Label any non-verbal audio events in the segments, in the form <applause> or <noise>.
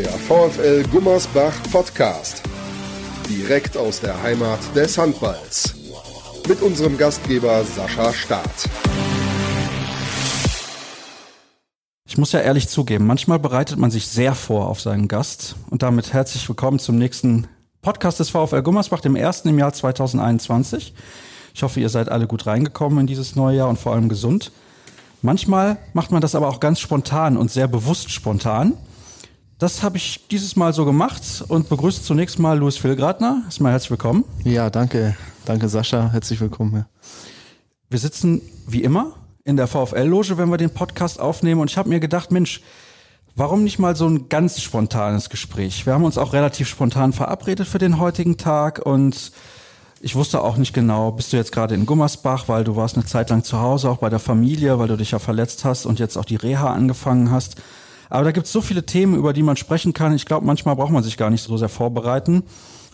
Der VfL Gummersbach Podcast. Direkt aus der Heimat des Handballs. Mit unserem Gastgeber Sascha Staat. Ich muss ja ehrlich zugeben, manchmal bereitet man sich sehr vor auf seinen Gast. Und damit herzlich willkommen zum nächsten Podcast des VfL Gummersbach, dem ersten im Jahr 2021. Ich hoffe, ihr seid alle gut reingekommen in dieses neue Jahr und vor allem gesund. Manchmal macht man das aber auch ganz spontan und sehr bewusst spontan. Das habe ich dieses Mal so gemacht und begrüße zunächst mal Louis Filgratner. Erstmal herzlich willkommen. Ja, danke. Danke, Sascha. Herzlich willkommen. Ja. Wir sitzen wie immer in der VfL-Loge, wenn wir den Podcast aufnehmen. Und ich habe mir gedacht, Mensch, warum nicht mal so ein ganz spontanes Gespräch? Wir haben uns auch relativ spontan verabredet für den heutigen Tag und ich wusste auch nicht genau, bist du jetzt gerade in Gummersbach, weil du warst eine Zeit lang zu Hause, auch bei der Familie, weil du dich ja verletzt hast und jetzt auch die Reha angefangen hast. Aber da gibt es so viele Themen, über die man sprechen kann. Ich glaube, manchmal braucht man sich gar nicht so sehr vorbereiten.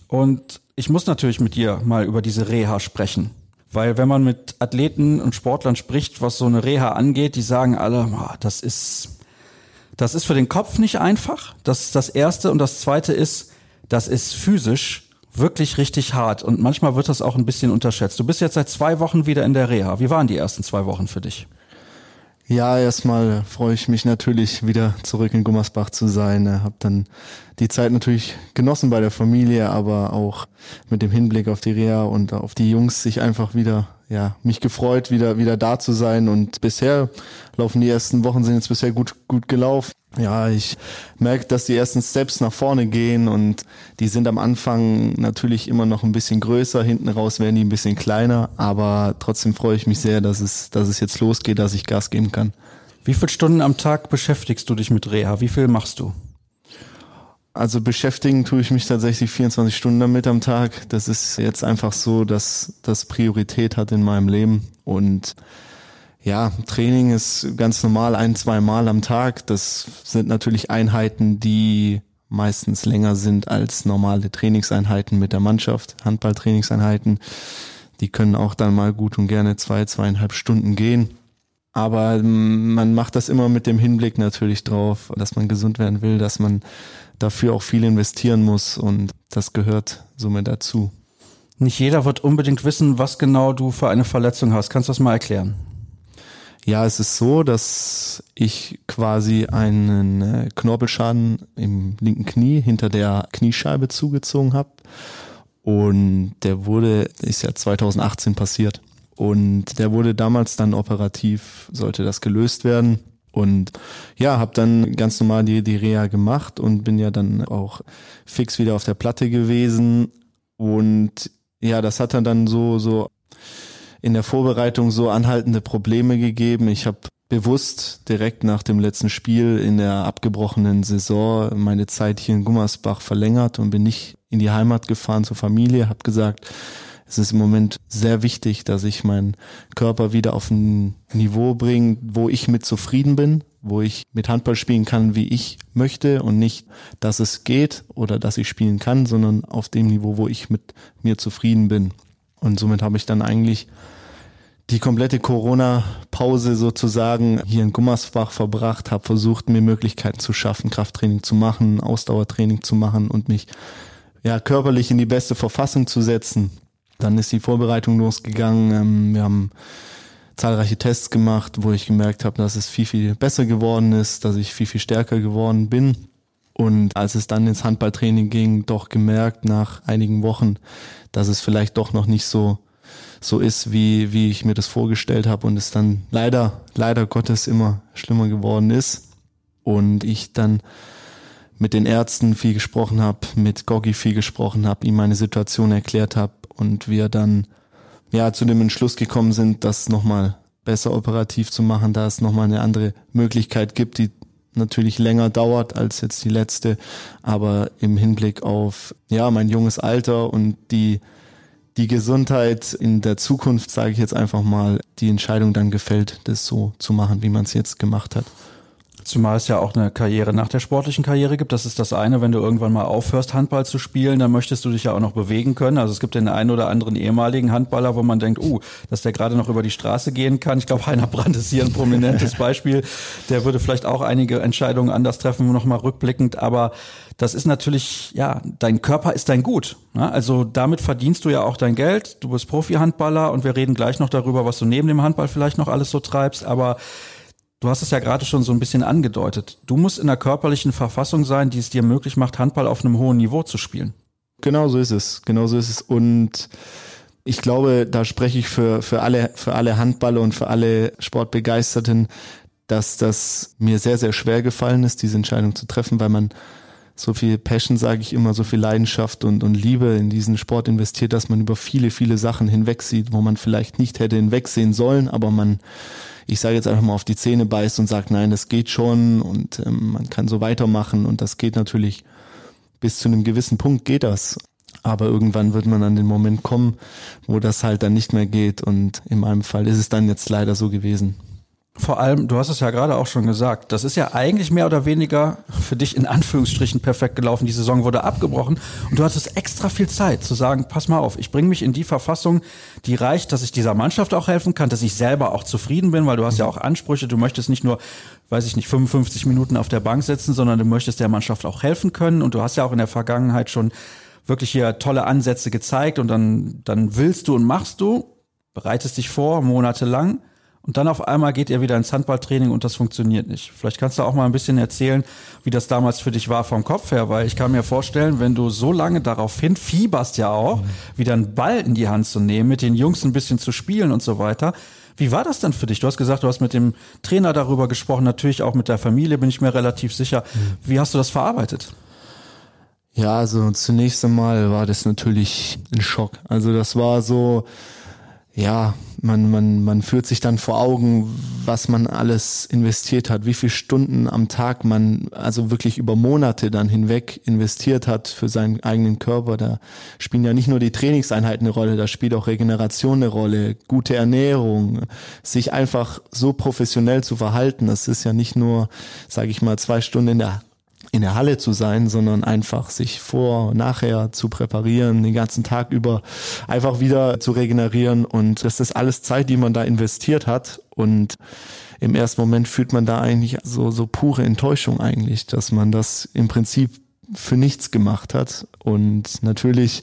Und ich muss natürlich mit dir mal über diese Reha sprechen. Weil wenn man mit Athleten und Sportlern spricht, was so eine Reha angeht, die sagen alle, das ist, das ist für den Kopf nicht einfach. Das ist das Erste. Und das Zweite ist, das ist physisch wirklich richtig hart. Und manchmal wird das auch ein bisschen unterschätzt. Du bist jetzt seit zwei Wochen wieder in der Reha. Wie waren die ersten zwei Wochen für dich? Ja, erstmal freue ich mich natürlich wieder zurück in Gummersbach zu sein. Hab dann die Zeit natürlich genossen bei der Familie, aber auch mit dem Hinblick auf die Reha und auf die Jungs sich einfach wieder, ja, mich gefreut, wieder, wieder da zu sein. Und bisher laufen die ersten Wochen sind jetzt bisher gut, gut gelaufen ja, ich merke, dass die ersten Steps nach vorne gehen und die sind am Anfang natürlich immer noch ein bisschen größer, hinten raus werden die ein bisschen kleiner, aber trotzdem freue ich mich sehr, dass es, dass es jetzt losgeht, dass ich Gas geben kann. Wie viele Stunden am Tag beschäftigst du dich mit Reha? Wie viel machst du? Also beschäftigen tue ich mich tatsächlich 24 Stunden damit am Tag. Das ist jetzt einfach so, dass das Priorität hat in meinem Leben und ja, Training ist ganz normal ein, zwei Mal am Tag. Das sind natürlich Einheiten, die meistens länger sind als normale Trainingseinheiten mit der Mannschaft, Handballtrainingseinheiten. Die können auch dann mal gut und gerne zwei, zweieinhalb Stunden gehen. Aber man macht das immer mit dem Hinblick natürlich drauf, dass man gesund werden will, dass man dafür auch viel investieren muss und das gehört somit dazu. Nicht jeder wird unbedingt wissen, was genau du für eine Verletzung hast. Kannst du das mal erklären? Ja, es ist so, dass ich quasi einen äh, Knorpelschaden im linken Knie hinter der Kniescheibe zugezogen habe. Und der wurde, ist ja 2018 passiert. Und der wurde damals dann operativ, sollte das gelöst werden. Und ja, habe dann ganz normal die, die Reha gemacht und bin ja dann auch fix wieder auf der Platte gewesen. Und ja, das hat dann so, so in der Vorbereitung so anhaltende Probleme gegeben. Ich habe bewusst direkt nach dem letzten Spiel in der abgebrochenen Saison meine Zeit hier in Gummersbach verlängert und bin nicht in die Heimat gefahren zur Familie, habe gesagt, es ist im Moment sehr wichtig, dass ich meinen Körper wieder auf ein Niveau bringe, wo ich mit zufrieden bin, wo ich mit Handball spielen kann, wie ich möchte und nicht, dass es geht oder dass ich spielen kann, sondern auf dem Niveau, wo ich mit mir zufrieden bin. Und somit habe ich dann eigentlich die komplette Corona-Pause sozusagen hier in Gummersbach verbracht, habe versucht, mir Möglichkeiten zu schaffen, Krafttraining zu machen, Ausdauertraining zu machen und mich ja körperlich in die beste Verfassung zu setzen. Dann ist die Vorbereitung losgegangen. Ähm, wir haben zahlreiche Tests gemacht, wo ich gemerkt habe, dass es viel, viel besser geworden ist, dass ich viel, viel stärker geworden bin. Und als es dann ins Handballtraining ging, doch gemerkt nach einigen Wochen, dass es vielleicht doch noch nicht so so ist, wie, wie ich mir das vorgestellt habe und es dann leider, leider Gottes immer schlimmer geworden ist. Und ich dann mit den Ärzten viel gesprochen habe, mit Goggi viel gesprochen habe, ihm meine Situation erklärt habe und wir dann ja zu dem Entschluss gekommen sind, das nochmal besser operativ zu machen, da es nochmal eine andere Möglichkeit gibt, die natürlich länger dauert als jetzt die letzte, aber im Hinblick auf ja mein junges Alter und die die Gesundheit in der Zukunft, sage ich jetzt einfach mal, die Entscheidung dann gefällt, das so zu machen, wie man es jetzt gemacht hat. Zumal es ja auch eine Karriere nach der sportlichen Karriere gibt. Das ist das eine, wenn du irgendwann mal aufhörst, Handball zu spielen, dann möchtest du dich ja auch noch bewegen können. Also es gibt den einen oder anderen ehemaligen Handballer, wo man denkt, uh, dass der gerade noch über die Straße gehen kann. Ich glaube, Heiner Brandt ist hier ein prominentes <laughs> Beispiel. Der würde vielleicht auch einige Entscheidungen anders treffen, nochmal rückblickend. Aber das ist natürlich, ja, dein Körper ist dein Gut. Ne? Also damit verdienst du ja auch dein Geld. Du bist Profi-Handballer und wir reden gleich noch darüber, was du neben dem Handball vielleicht noch alles so treibst. Aber Du hast es ja gerade schon so ein bisschen angedeutet. Du musst in der körperlichen Verfassung sein, die es dir möglich macht, Handball auf einem hohen Niveau zu spielen. Genau so ist es. Genau so ist es. Und ich glaube, da spreche ich für, für alle, für alle Handballer und für alle Sportbegeisterten, dass das mir sehr, sehr schwer gefallen ist, diese Entscheidung zu treffen, weil man so viel Passion, sage ich immer, so viel Leidenschaft und, und Liebe in diesen Sport investiert, dass man über viele, viele Sachen hinwegsieht, wo man vielleicht nicht hätte hinwegsehen sollen, aber man ich sage jetzt einfach mal auf die Zähne beißt und sagt, nein, das geht schon und ähm, man kann so weitermachen und das geht natürlich bis zu einem gewissen Punkt geht das. Aber irgendwann wird man an den Moment kommen, wo das halt dann nicht mehr geht und in meinem Fall ist es dann jetzt leider so gewesen. Vor allem, du hast es ja gerade auch schon gesagt, das ist ja eigentlich mehr oder weniger für dich in Anführungsstrichen perfekt gelaufen. Die Saison wurde abgebrochen und du hattest extra viel Zeit zu sagen, pass mal auf, ich bringe mich in die Verfassung, die reicht, dass ich dieser Mannschaft auch helfen kann, dass ich selber auch zufrieden bin, weil du hast ja auch Ansprüche, du möchtest nicht nur, weiß ich nicht, 55 Minuten auf der Bank sitzen, sondern du möchtest der Mannschaft auch helfen können und du hast ja auch in der Vergangenheit schon wirklich hier tolle Ansätze gezeigt und dann, dann willst du und machst du, bereitest dich vor, monatelang und dann auf einmal geht ihr wieder ins Handballtraining und das funktioniert nicht. Vielleicht kannst du auch mal ein bisschen erzählen, wie das damals für dich war vom Kopf her, weil ich kann mir vorstellen, wenn du so lange darauf hinfieberst ja auch, mhm. wieder einen Ball in die Hand zu nehmen, mit den Jungs ein bisschen zu spielen und so weiter. Wie war das denn für dich? Du hast gesagt, du hast mit dem Trainer darüber gesprochen, natürlich auch mit der Familie, bin ich mir relativ sicher. Mhm. Wie hast du das verarbeitet? Ja, also zunächst einmal war das natürlich ein Schock. Also das war so, ja, man, man, man führt sich dann vor Augen, was man alles investiert hat, wie viele Stunden am Tag man also wirklich über Monate dann hinweg investiert hat für seinen eigenen Körper. Da spielen ja nicht nur die Trainingseinheiten eine Rolle, da spielt auch Regeneration eine Rolle, gute Ernährung, sich einfach so professionell zu verhalten. Das ist ja nicht nur, sage ich mal, zwei Stunden in der in der Halle zu sein, sondern einfach sich vor, nachher zu präparieren, den ganzen Tag über einfach wieder zu regenerieren. Und das ist alles Zeit, die man da investiert hat. Und im ersten Moment fühlt man da eigentlich so, so pure Enttäuschung eigentlich, dass man das im Prinzip für nichts gemacht hat. Und natürlich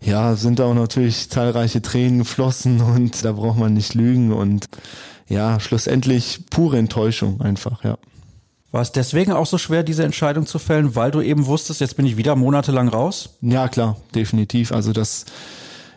ja, sind da auch natürlich zahlreiche Tränen geflossen <laughs> und da braucht man nicht lügen. Und ja, schlussendlich pure Enttäuschung einfach, ja. War es deswegen auch so schwer, diese Entscheidung zu fällen, weil du eben wusstest, jetzt bin ich wieder monatelang raus? Ja, klar, definitiv. Also das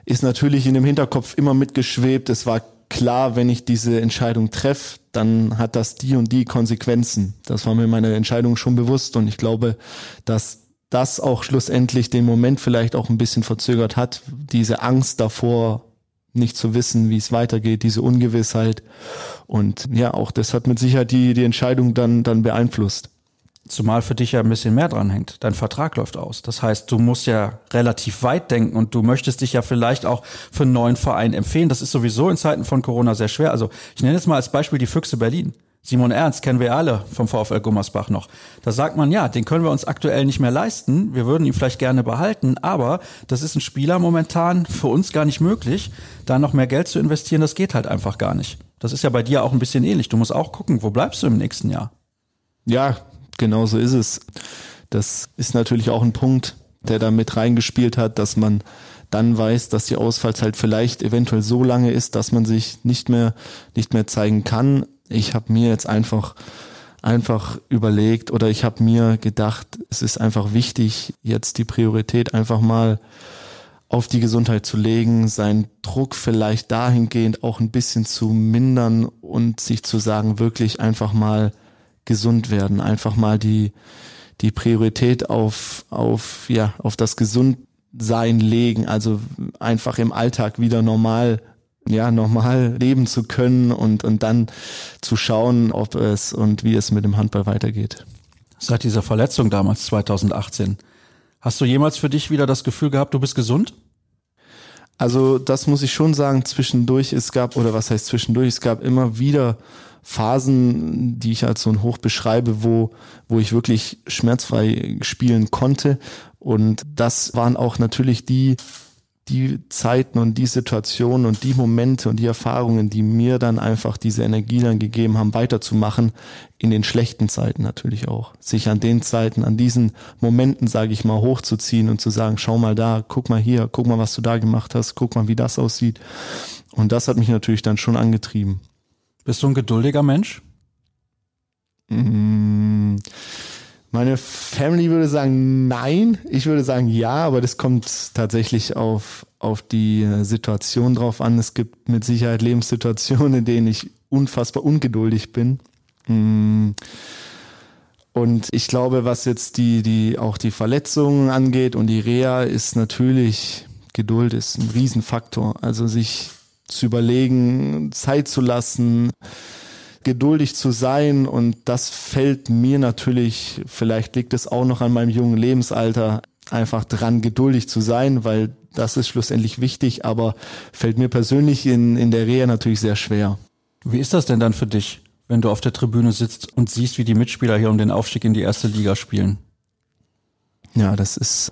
ist natürlich in dem Hinterkopf immer mitgeschwebt. Es war klar, wenn ich diese Entscheidung treffe, dann hat das die und die Konsequenzen. Das war mir meine Entscheidung schon bewusst und ich glaube, dass das auch schlussendlich den Moment vielleicht auch ein bisschen verzögert hat, diese Angst davor, nicht zu wissen, wie es weitergeht, diese Ungewissheit. Und ja, auch das hat mit Sicherheit die, die Entscheidung dann, dann beeinflusst. Zumal für dich ja ein bisschen mehr dran hängt. Dein Vertrag läuft aus. Das heißt, du musst ja relativ weit denken und du möchtest dich ja vielleicht auch für einen neuen Verein empfehlen. Das ist sowieso in Zeiten von Corona sehr schwer. Also ich nenne jetzt mal als Beispiel die Füchse Berlin. Simon Ernst kennen wir alle vom VfL Gummersbach noch. Da sagt man, ja, den können wir uns aktuell nicht mehr leisten. Wir würden ihn vielleicht gerne behalten, aber das ist ein Spieler momentan für uns gar nicht möglich. Da noch mehr Geld zu investieren, das geht halt einfach gar nicht. Das ist ja bei dir auch ein bisschen ähnlich. Du musst auch gucken, wo bleibst du im nächsten Jahr? Ja, genau so ist es. Das ist natürlich auch ein Punkt, der da mit reingespielt hat, dass man dann weiß, dass die Ausfallzeit vielleicht eventuell so lange ist, dass man sich nicht mehr, nicht mehr zeigen kann ich habe mir jetzt einfach einfach überlegt oder ich habe mir gedacht, es ist einfach wichtig, jetzt die Priorität einfach mal auf die Gesundheit zu legen, seinen Druck vielleicht dahingehend auch ein bisschen zu mindern und sich zu sagen, wirklich einfach mal gesund werden, einfach mal die, die Priorität auf, auf, ja, auf das Gesundsein legen, also einfach im Alltag wieder normal ja, normal leben zu können und, und dann zu schauen, ob es und wie es mit dem Handball weitergeht. Seit dieser Verletzung damals 2018, hast du jemals für dich wieder das Gefühl gehabt, du bist gesund? Also das muss ich schon sagen, zwischendurch, es gab, oder was heißt zwischendurch, es gab immer wieder Phasen, die ich als so ein Hoch beschreibe, wo, wo ich wirklich schmerzfrei spielen konnte. Und das waren auch natürlich die die Zeiten und die Situationen und die Momente und die Erfahrungen, die mir dann einfach diese Energie dann gegeben haben, weiterzumachen, in den schlechten Zeiten natürlich auch. Sich an den Zeiten, an diesen Momenten, sage ich mal, hochzuziehen und zu sagen, schau mal da, guck mal hier, guck mal, was du da gemacht hast, guck mal, wie das aussieht. Und das hat mich natürlich dann schon angetrieben. Bist du ein geduldiger Mensch? Mmh. Meine Family würde sagen nein. Ich würde sagen ja, aber das kommt tatsächlich auf, auf die Situation drauf an. Es gibt mit Sicherheit Lebenssituationen, in denen ich unfassbar ungeduldig bin. Mm. Und ich glaube, was jetzt die, die, auch die Verletzungen angeht und die Reha, ist natürlich, Geduld ist ein Riesenfaktor. Also sich zu überlegen, Zeit zu lassen, geduldig zu sein und das fällt mir natürlich, vielleicht liegt es auch noch an meinem jungen Lebensalter, einfach dran, geduldig zu sein, weil das ist schlussendlich wichtig, aber fällt mir persönlich in, in der Reha natürlich sehr schwer. Wie ist das denn dann für dich, wenn du auf der Tribüne sitzt und siehst, wie die Mitspieler hier um den Aufstieg in die erste Liga spielen? Ja, das ist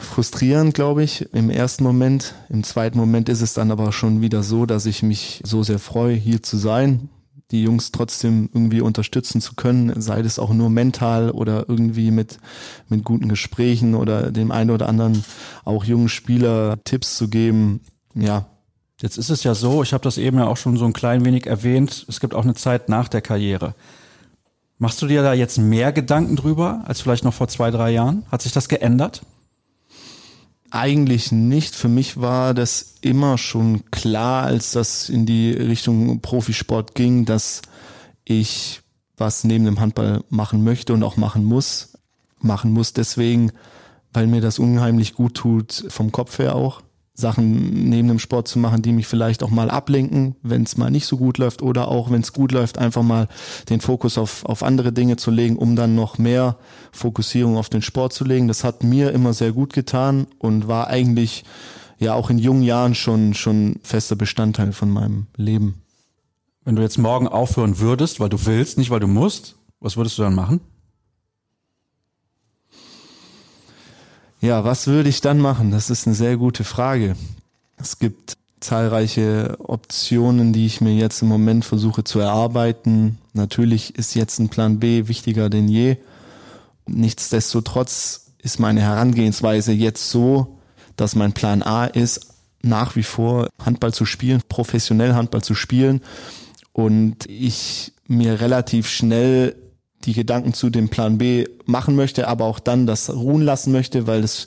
frustrierend, glaube ich, im ersten Moment. Im zweiten Moment ist es dann aber schon wieder so, dass ich mich so sehr freue, hier zu sein, die Jungs trotzdem irgendwie unterstützen zu können, sei es auch nur mental oder irgendwie mit, mit guten Gesprächen oder dem einen oder anderen auch jungen Spieler Tipps zu geben. Ja. Jetzt ist es ja so, ich habe das eben ja auch schon so ein klein wenig erwähnt, es gibt auch eine Zeit nach der Karriere. Machst du dir da jetzt mehr Gedanken drüber als vielleicht noch vor zwei, drei Jahren? Hat sich das geändert? Eigentlich nicht. Für mich war das immer schon klar, als das in die Richtung Profisport ging, dass ich was neben dem Handball machen möchte und auch machen muss. Machen muss deswegen, weil mir das unheimlich gut tut, vom Kopf her auch. Sachen neben dem Sport zu machen, die mich vielleicht auch mal ablenken, wenn es mal nicht so gut läuft oder auch wenn es gut läuft, einfach mal den Fokus auf, auf andere Dinge zu legen, um dann noch mehr Fokussierung auf den Sport zu legen. Das hat mir immer sehr gut getan und war eigentlich ja auch in jungen Jahren schon, schon fester Bestandteil von meinem Leben. Wenn du jetzt morgen aufhören würdest, weil du willst, nicht weil du musst, was würdest du dann machen? Ja, was würde ich dann machen? Das ist eine sehr gute Frage. Es gibt zahlreiche Optionen, die ich mir jetzt im Moment versuche zu erarbeiten. Natürlich ist jetzt ein Plan B wichtiger denn je. Nichtsdestotrotz ist meine Herangehensweise jetzt so, dass mein Plan A ist, nach wie vor Handball zu spielen, professionell Handball zu spielen und ich mir relativ schnell die Gedanken zu dem Plan B machen möchte, aber auch dann das ruhen lassen möchte, weil es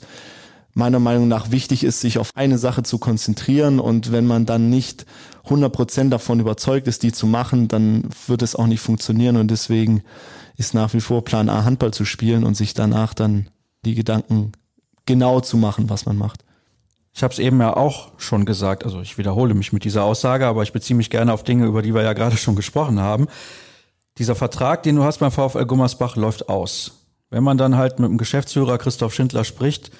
meiner Meinung nach wichtig ist, sich auf eine Sache zu konzentrieren. Und wenn man dann nicht 100% davon überzeugt ist, die zu machen, dann wird es auch nicht funktionieren. Und deswegen ist nach wie vor Plan A Handball zu spielen und sich danach dann die Gedanken genau zu machen, was man macht. Ich habe es eben ja auch schon gesagt, also ich wiederhole mich mit dieser Aussage, aber ich beziehe mich gerne auf Dinge, über die wir ja gerade schon gesprochen haben dieser Vertrag, den du hast beim VfL Gummersbach, läuft aus. Wenn man dann halt mit dem Geschäftsführer Christoph Schindler spricht,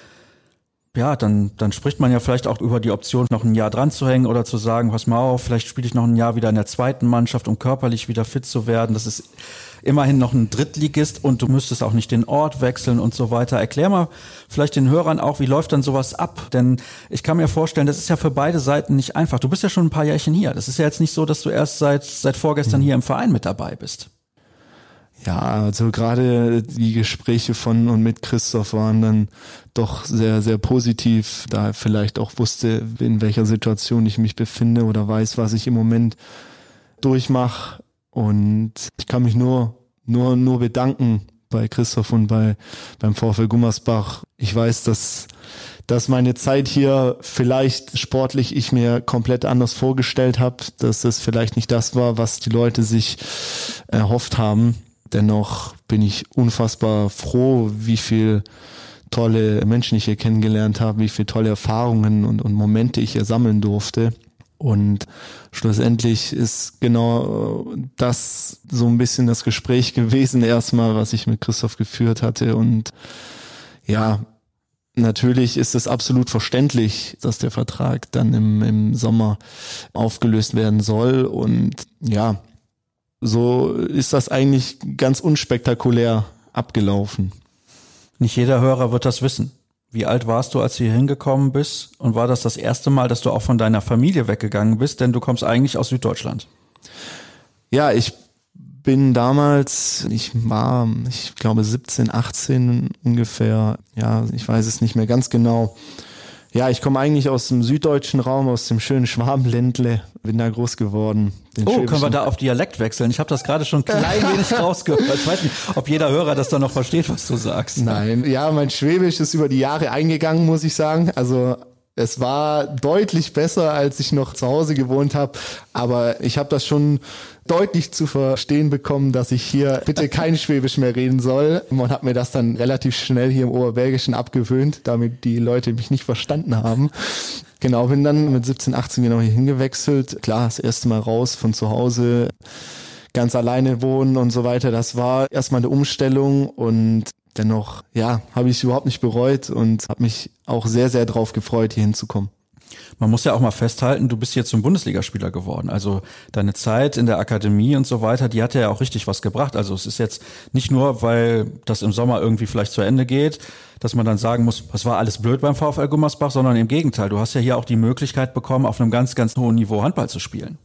ja, dann, dann spricht man ja vielleicht auch über die Option, noch ein Jahr dran zu hängen oder zu sagen, pass mal auf, vielleicht spiele ich noch ein Jahr wieder in der zweiten Mannschaft, um körperlich wieder fit zu werden. Das ist immerhin noch ein Drittligist und du müsstest auch nicht den Ort wechseln und so weiter. Erklär mal vielleicht den Hörern auch, wie läuft dann sowas ab? Denn ich kann mir vorstellen, das ist ja für beide Seiten nicht einfach. Du bist ja schon ein paar Jährchen hier. Das ist ja jetzt nicht so, dass du erst seit, seit vorgestern hier im Verein mit dabei bist. Ja, also gerade die Gespräche von und mit Christoph waren dann doch sehr, sehr positiv, da er vielleicht auch wusste, in welcher Situation ich mich befinde oder weiß, was ich im Moment durchmache. Und ich kann mich nur, nur, nur bedanken bei Christoph und bei, beim VfL Gummersbach. Ich weiß, dass, dass meine Zeit hier vielleicht sportlich ich mir komplett anders vorgestellt habe, dass das vielleicht nicht das war, was die Leute sich erhofft haben. Dennoch bin ich unfassbar froh, wie viel tolle Menschen ich hier kennengelernt habe, wie viele tolle Erfahrungen und, und Momente ich hier sammeln durfte. Und schlussendlich ist genau das so ein bisschen das Gespräch <laughs> gewesen, erstmal, was ich mit Christoph geführt hatte. Und ja, natürlich ist es absolut verständlich, dass der Vertrag dann im, im Sommer aufgelöst werden soll. Und ja, so ist das eigentlich ganz unspektakulär abgelaufen. Nicht jeder Hörer wird das wissen. Wie alt warst du, als du hier hingekommen bist? Und war das das erste Mal, dass du auch von deiner Familie weggegangen bist? Denn du kommst eigentlich aus Süddeutschland. Ja, ich bin damals, ich war, ich glaube 17, 18 ungefähr, ja, ich weiß es nicht mehr ganz genau, ja, ich komme eigentlich aus dem süddeutschen Raum, aus dem schönen Schwabenländle, bin da groß geworden. oh, können wir da auf Dialekt wechseln? Ich habe das gerade schon klein wenig <laughs> rausgehört. Ich weiß nicht, ob jeder Hörer das dann noch versteht, was du sagst. Nein, ja, mein Schwäbisch ist über die Jahre eingegangen, muss ich sagen. Also es war deutlich besser, als ich noch zu Hause gewohnt habe, aber ich habe das schon deutlich zu verstehen bekommen, dass ich hier bitte kein Schwäbisch mehr reden soll. Man hat mir das dann relativ schnell hier im Oberbergischen abgewöhnt, damit die Leute mich nicht verstanden haben. Genau, bin dann mit 17, 18 genau hier hingewechselt. Klar, das erste Mal raus von zu Hause, ganz alleine wohnen und so weiter. Das war erstmal eine Umstellung und dennoch, ja, habe ich überhaupt nicht bereut und habe mich auch sehr, sehr drauf gefreut, hier hinzukommen. Man muss ja auch mal festhalten, du bist jetzt zum Bundesligaspieler geworden. Also deine Zeit in der Akademie und so weiter, die hat ja auch richtig was gebracht. Also es ist jetzt nicht nur, weil das im Sommer irgendwie vielleicht zu Ende geht, dass man dann sagen muss, was war alles blöd beim VfL Gummersbach, sondern im Gegenteil. Du hast ja hier auch die Möglichkeit bekommen, auf einem ganz, ganz hohen Niveau Handball zu spielen.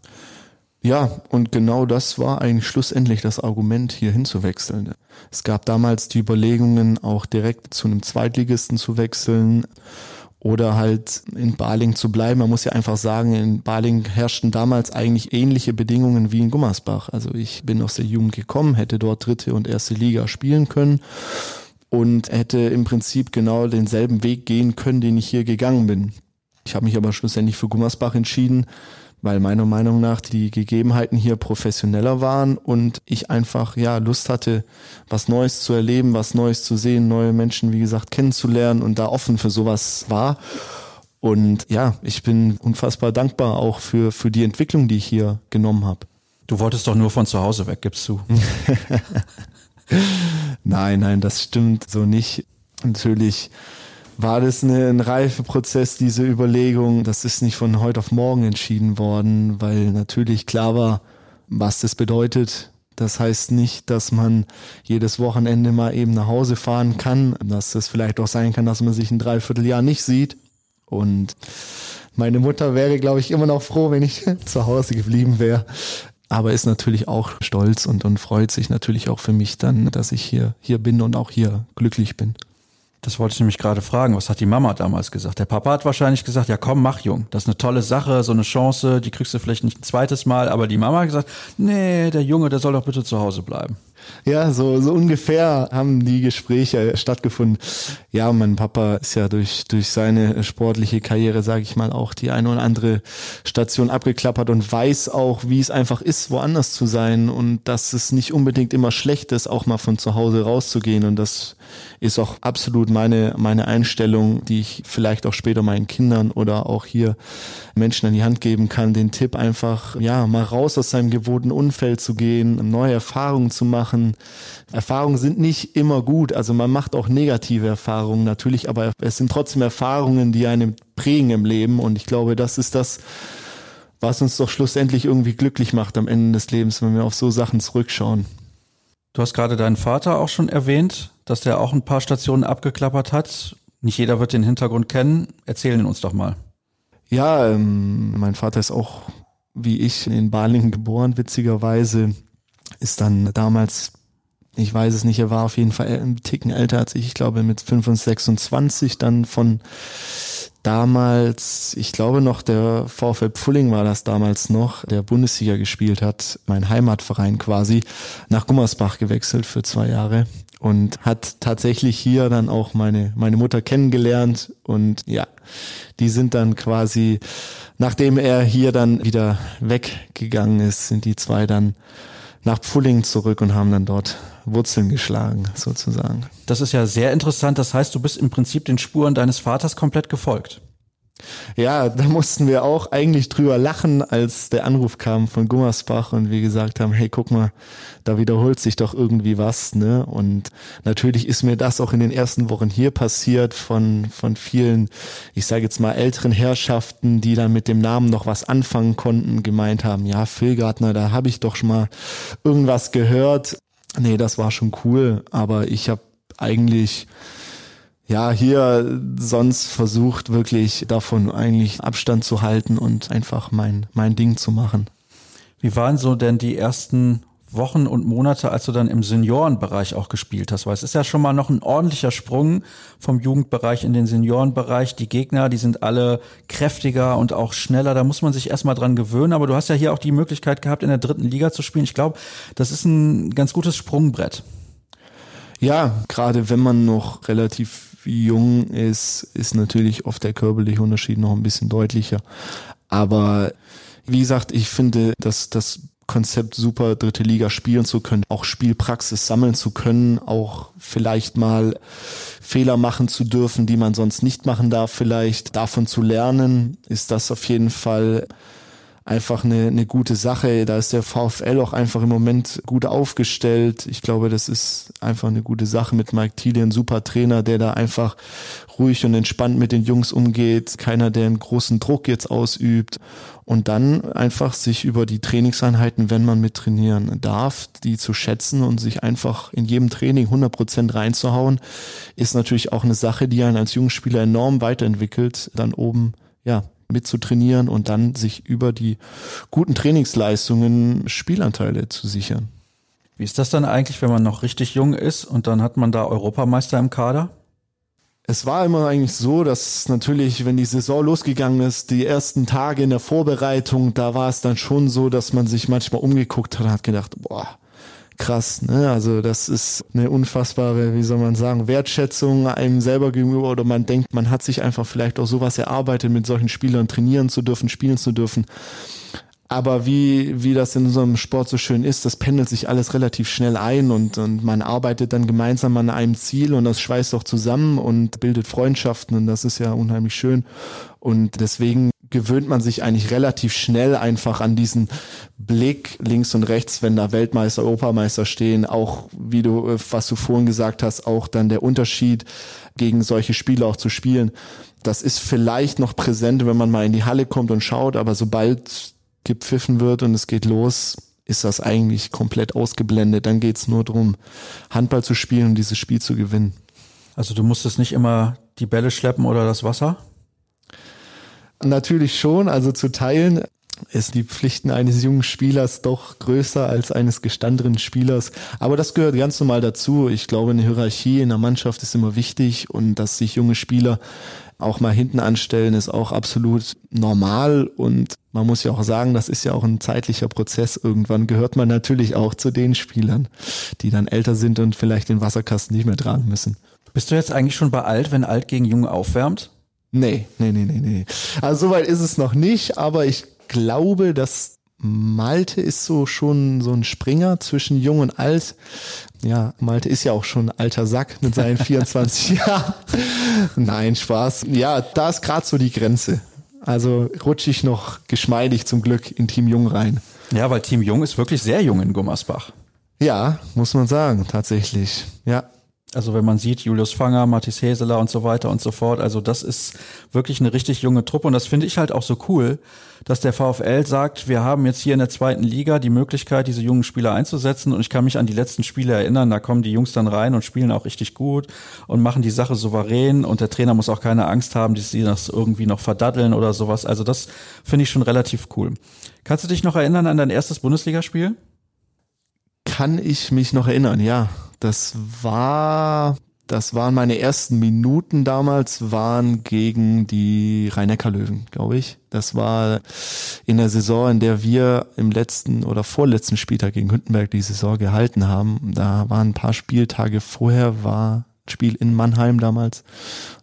Ja, und genau das war eigentlich schlussendlich das Argument, hier hinzuwechseln. Es gab damals die Überlegungen, auch direkt zu einem Zweitligisten zu wechseln oder halt in Baling zu bleiben. Man muss ja einfach sagen, in Baling herrschten damals eigentlich ähnliche Bedingungen wie in Gummersbach. Also ich bin aus der Jugend gekommen, hätte dort dritte und erste Liga spielen können und hätte im Prinzip genau denselben Weg gehen können, den ich hier gegangen bin. Ich habe mich aber schlussendlich für Gummersbach entschieden, weil meiner Meinung nach die Gegebenheiten hier professioneller waren und ich einfach ja Lust hatte, was Neues zu erleben, was Neues zu sehen, neue Menschen, wie gesagt, kennenzulernen und da offen für sowas war. Und ja, ich bin unfassbar dankbar auch für, für die Entwicklung, die ich hier genommen habe. Du wolltest doch nur von zu Hause weg, gibst du. <laughs> nein, nein, das stimmt so nicht. Natürlich war das eine, ein Reifeprozess, diese Überlegung. Das ist nicht von heute auf morgen entschieden worden, weil natürlich klar war, was das bedeutet. Das heißt nicht, dass man jedes Wochenende mal eben nach Hause fahren kann, dass es vielleicht auch sein kann, dass man sich ein Dreivierteljahr nicht sieht. Und meine Mutter wäre, glaube ich, immer noch froh, wenn ich <laughs> zu Hause geblieben wäre. Aber ist natürlich auch stolz und, und freut sich natürlich auch für mich dann, dass ich hier, hier bin und auch hier glücklich bin. Das wollte ich nämlich gerade fragen. Was hat die Mama damals gesagt? Der Papa hat wahrscheinlich gesagt, ja komm, mach Jung. Das ist eine tolle Sache, so eine Chance, die kriegst du vielleicht nicht ein zweites Mal. Aber die Mama hat gesagt, nee, der Junge, der soll doch bitte zu Hause bleiben. Ja, so, so ungefähr haben die Gespräche stattgefunden. Ja, mein Papa ist ja durch, durch seine sportliche Karriere, sage ich mal, auch die eine oder andere Station abgeklappert und weiß auch, wie es einfach ist, woanders zu sein und dass es nicht unbedingt immer schlecht ist, auch mal von zu Hause rauszugehen. Und das ist auch absolut meine, meine Einstellung, die ich vielleicht auch später meinen Kindern oder auch hier Menschen an die Hand geben kann, den Tipp einfach, ja, mal raus aus seinem gewohnten Umfeld zu gehen, neue Erfahrungen zu machen. Erfahrungen sind nicht immer gut, also man macht auch negative Erfahrungen natürlich, aber es sind trotzdem Erfahrungen, die einen prägen im Leben und ich glaube, das ist das, was uns doch schlussendlich irgendwie glücklich macht am Ende des Lebens, wenn wir auf so Sachen zurückschauen. Du hast gerade deinen Vater auch schon erwähnt, dass der auch ein paar Stationen abgeklappert hat. Nicht jeder wird den Hintergrund kennen. Erzählen uns doch mal. Ja, ähm, mein Vater ist auch wie ich in Balingen geboren, witzigerweise. Ist dann damals, ich weiß es nicht, er war auf jeden Fall ein Ticken älter als ich, ich glaube mit 25, 26 dann von damals, ich glaube noch, der VfL Pfulling war das damals noch, der Bundesliga gespielt hat, mein Heimatverein quasi, nach Gummersbach gewechselt für zwei Jahre und hat tatsächlich hier dann auch meine, meine Mutter kennengelernt und ja, die sind dann quasi, nachdem er hier dann wieder weggegangen ist, sind die zwei dann nach Pfulling zurück und haben dann dort Wurzeln geschlagen, sozusagen. Das ist ja sehr interessant. Das heißt, du bist im Prinzip den Spuren deines Vaters komplett gefolgt. Ja, da mussten wir auch eigentlich drüber lachen, als der Anruf kam von Gummersbach und wir gesagt haben, hey, guck mal, da wiederholt sich doch irgendwie was, ne? Und natürlich ist mir das auch in den ersten Wochen hier passiert von, von vielen, ich sage jetzt mal älteren Herrschaften, die dann mit dem Namen noch was anfangen konnten, gemeint haben, ja, Phil Gartner, da habe ich doch schon mal irgendwas gehört. Nee, das war schon cool, aber ich habe eigentlich ja, hier sonst versucht wirklich davon eigentlich Abstand zu halten und einfach mein, mein Ding zu machen. Wie waren so denn die ersten Wochen und Monate, als du dann im Seniorenbereich auch gespielt hast? Weil es ist ja schon mal noch ein ordentlicher Sprung vom Jugendbereich in den Seniorenbereich. Die Gegner, die sind alle kräftiger und auch schneller. Da muss man sich erstmal dran gewöhnen. Aber du hast ja hier auch die Möglichkeit gehabt, in der dritten Liga zu spielen. Ich glaube, das ist ein ganz gutes Sprungbrett. Ja, gerade wenn man noch relativ jung ist, ist natürlich oft der körperliche Unterschied noch ein bisschen deutlicher. Aber wie gesagt, ich finde, dass das Konzept super dritte Liga spielen zu können, auch Spielpraxis sammeln zu können, auch vielleicht mal Fehler machen zu dürfen, die man sonst nicht machen darf, vielleicht davon zu lernen, ist das auf jeden Fall einfach eine, eine gute Sache. Da ist der VfL auch einfach im Moment gut aufgestellt. Ich glaube, das ist einfach eine gute Sache mit Mike Thiele, ein super Trainer, der da einfach ruhig und entspannt mit den Jungs umgeht. Keiner, der einen großen Druck jetzt ausübt. Und dann einfach sich über die Trainingseinheiten, wenn man mit trainieren darf, die zu schätzen und sich einfach in jedem Training 100 Prozent reinzuhauen, ist natürlich auch eine Sache, die einen als Jungspieler enorm weiterentwickelt, dann oben, ja, mitzutrainieren und dann sich über die guten Trainingsleistungen Spielanteile zu sichern. Wie ist das dann eigentlich, wenn man noch richtig jung ist und dann hat man da Europameister im Kader? Es war immer eigentlich so, dass natürlich, wenn die Saison losgegangen ist, die ersten Tage in der Vorbereitung, da war es dann schon so, dass man sich manchmal umgeguckt hat und hat gedacht, boah, krass. Ne? Also das ist eine unfassbare, wie soll man sagen, Wertschätzung einem selber gegenüber oder man denkt, man hat sich einfach vielleicht auch sowas erarbeitet, mit solchen Spielern trainieren zu dürfen, spielen zu dürfen. Aber wie, wie das in unserem Sport so schön ist, das pendelt sich alles relativ schnell ein und, und man arbeitet dann gemeinsam an einem Ziel und das schweißt auch zusammen und bildet Freundschaften und das ist ja unheimlich schön. Und deswegen gewöhnt man sich eigentlich relativ schnell einfach an diesen Blick links und rechts, wenn da Weltmeister, Europameister stehen, auch wie du, äh, was du vorhin gesagt hast, auch dann der Unterschied gegen solche Spiele auch zu spielen. Das ist vielleicht noch präsent, wenn man mal in die Halle kommt und schaut, aber sobald gepfiffen wird und es geht los, ist das eigentlich komplett ausgeblendet. Dann geht's nur darum, Handball zu spielen und dieses Spiel zu gewinnen. Also du musstest nicht immer die Bälle schleppen oder das Wasser? Natürlich schon, also zu teilen ist die Pflichten eines jungen Spielers doch größer als eines gestandenen Spielers. Aber das gehört ganz normal dazu. Ich glaube, eine Hierarchie in der Mannschaft ist immer wichtig und dass sich junge Spieler auch mal hinten anstellen, ist auch absolut normal. Und man muss ja auch sagen, das ist ja auch ein zeitlicher Prozess. Irgendwann gehört man natürlich auch zu den Spielern, die dann älter sind und vielleicht den Wasserkasten nicht mehr tragen müssen. Bist du jetzt eigentlich schon bei alt, wenn alt gegen jung aufwärmt? Nee, nee, nee, nee, nee. Also soweit ist es noch nicht, aber ich glaube, dass Malte ist so schon so ein Springer zwischen jung und alt. Ja, Malte ist ja auch schon ein alter Sack mit seinen <laughs> 24 Jahren. Nein, Spaß. Ja, da ist gerade so die Grenze. Also rutsche ich noch geschmeidig zum Glück in Team Jung rein. Ja, weil Team Jung ist wirklich sehr jung in Gummersbach. Ja, muss man sagen, tatsächlich. Ja. Also wenn man sieht, Julius Fanger, Mathis Heseler und so weiter und so fort, also das ist wirklich eine richtig junge Truppe und das finde ich halt auch so cool, dass der VfL sagt, wir haben jetzt hier in der zweiten Liga die Möglichkeit, diese jungen Spieler einzusetzen und ich kann mich an die letzten Spiele erinnern, da kommen die Jungs dann rein und spielen auch richtig gut und machen die Sache souverän und der Trainer muss auch keine Angst haben, dass sie das irgendwie noch verdaddeln oder sowas. Also das finde ich schon relativ cool. Kannst du dich noch erinnern an dein erstes Bundesligaspiel? Kann ich mich noch erinnern, ja. Das war, das waren meine ersten Minuten damals, waren gegen die rhein löwen glaube ich. Das war in der Saison, in der wir im letzten oder vorletzten Spieltag gegen Hündenberg die Saison gehalten haben. Da waren ein paar Spieltage vorher, war Spiel in Mannheim damals.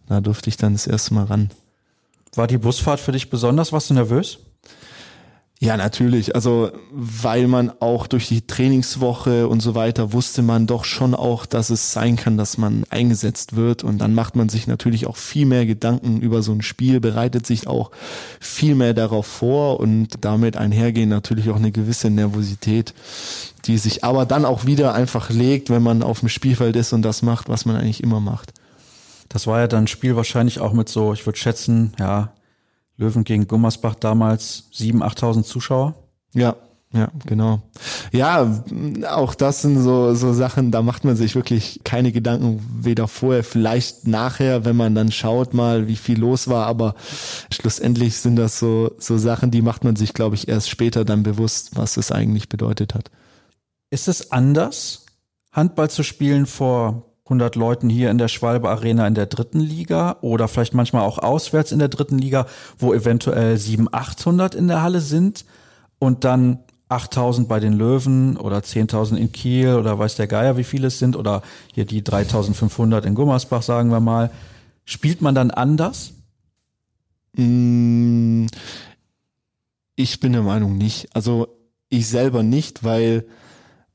Da durfte ich dann das erste Mal ran. War die Busfahrt für dich besonders? Warst du nervös? Ja, natürlich. Also, weil man auch durch die Trainingswoche und so weiter wusste man doch schon auch, dass es sein kann, dass man eingesetzt wird. Und dann macht man sich natürlich auch viel mehr Gedanken über so ein Spiel, bereitet sich auch viel mehr darauf vor und damit einhergehen natürlich auch eine gewisse Nervosität, die sich aber dann auch wieder einfach legt, wenn man auf dem Spielfeld ist und das macht, was man eigentlich immer macht. Das war ja dann Spiel wahrscheinlich auch mit so, ich würde schätzen, ja, Löwen gegen Gummersbach damals 7.000, 8.000 Zuschauer. Ja, ja, genau. Ja, auch das sind so, so Sachen, da macht man sich wirklich keine Gedanken, weder vorher, vielleicht nachher, wenn man dann schaut mal, wie viel los war, aber schlussendlich sind das so, so Sachen, die macht man sich, glaube ich, erst später dann bewusst, was es eigentlich bedeutet hat. Ist es anders, Handball zu spielen vor 100 Leuten hier in der Schwalbe Arena in der dritten Liga oder vielleicht manchmal auch auswärts in der dritten Liga, wo eventuell 700, 800 in der Halle sind und dann 8000 bei den Löwen oder 10.000 in Kiel oder weiß der Geier, wie viele es sind oder hier die 3500 in Gummersbach, sagen wir mal. Spielt man dann anders? Mm, ich bin der Meinung nicht. Also ich selber nicht, weil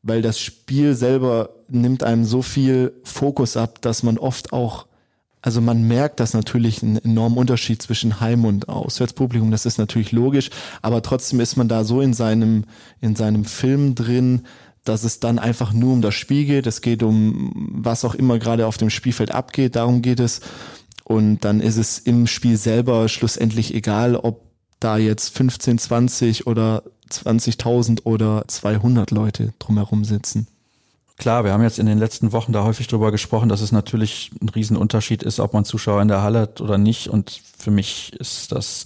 weil das Spiel selber nimmt einem so viel Fokus ab, dass man oft auch, also man merkt das natürlich einen enormen Unterschied zwischen Heim- und Auswärtspublikum, das ist natürlich logisch, aber trotzdem ist man da so in seinem, in seinem Film drin, dass es dann einfach nur um das Spiel geht. Es geht um was auch immer gerade auf dem Spielfeld abgeht, darum geht es. Und dann ist es im Spiel selber schlussendlich egal, ob da jetzt 15, 20 oder 20.000 oder 200 Leute drumherum sitzen. Klar, wir haben jetzt in den letzten Wochen da häufig drüber gesprochen, dass es natürlich ein Riesenunterschied ist, ob man Zuschauer in der Halle hat oder nicht. Und für mich ist das